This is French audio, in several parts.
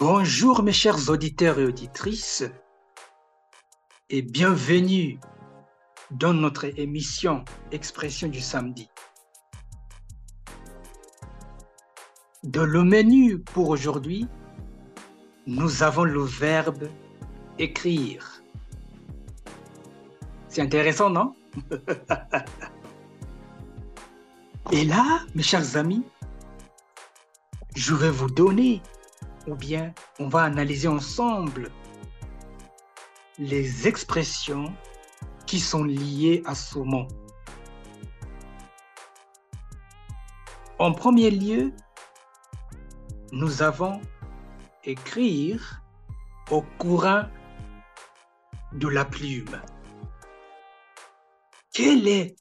Bonjour mes chers auditeurs et auditrices et bienvenue dans notre émission Expression du samedi. Dans le menu pour aujourd'hui, nous avons le verbe écrire. C'est intéressant, non? Et là, mes chers amis, je vais vous donner, ou bien on va analyser ensemble les expressions qui sont liées à ce mot. En premier lieu, nous avons écrire au courant de la plume. Quelle est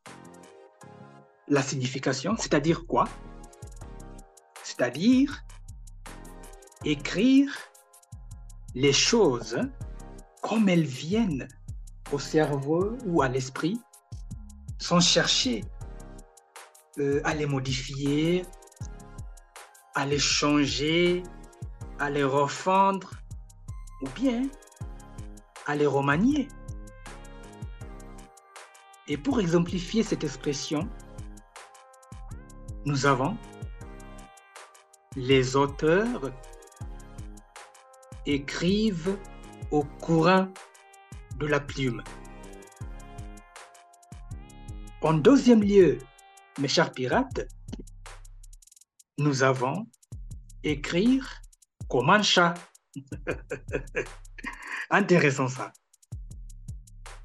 la signification? C'est-à-dire quoi? C'est-à-dire écrire les choses comme elles viennent au cerveau ou à l'esprit sans chercher euh, à les modifier, à les changer, à les refondre ou bien à les remanier. Et pour exemplifier cette expression, nous avons les auteurs écrivent au courant de la plume. En deuxième lieu, mes chers pirates, nous avons écrire comme un chat. Intéressant ça.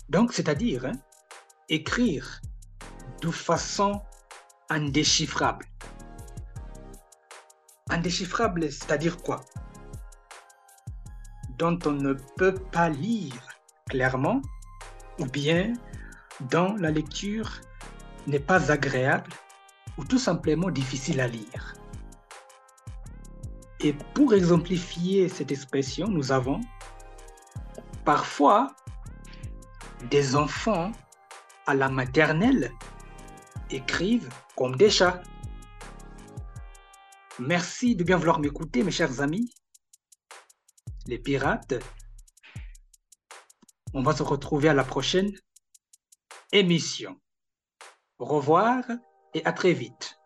Donc, c'est-à-dire hein, écrire de façon indéchiffrable. Indéchiffrable, c'est-à-dire quoi? Dont on ne peut pas lire clairement ou bien dont la lecture n'est pas agréable ou tout simplement difficile à lire. Et pour exemplifier cette expression, nous avons parfois des enfants à la maternelle écrivent comme des chats. Merci de bien vouloir m'écouter, mes chers amis. Les pirates, on va se retrouver à la prochaine émission. Au revoir et à très vite.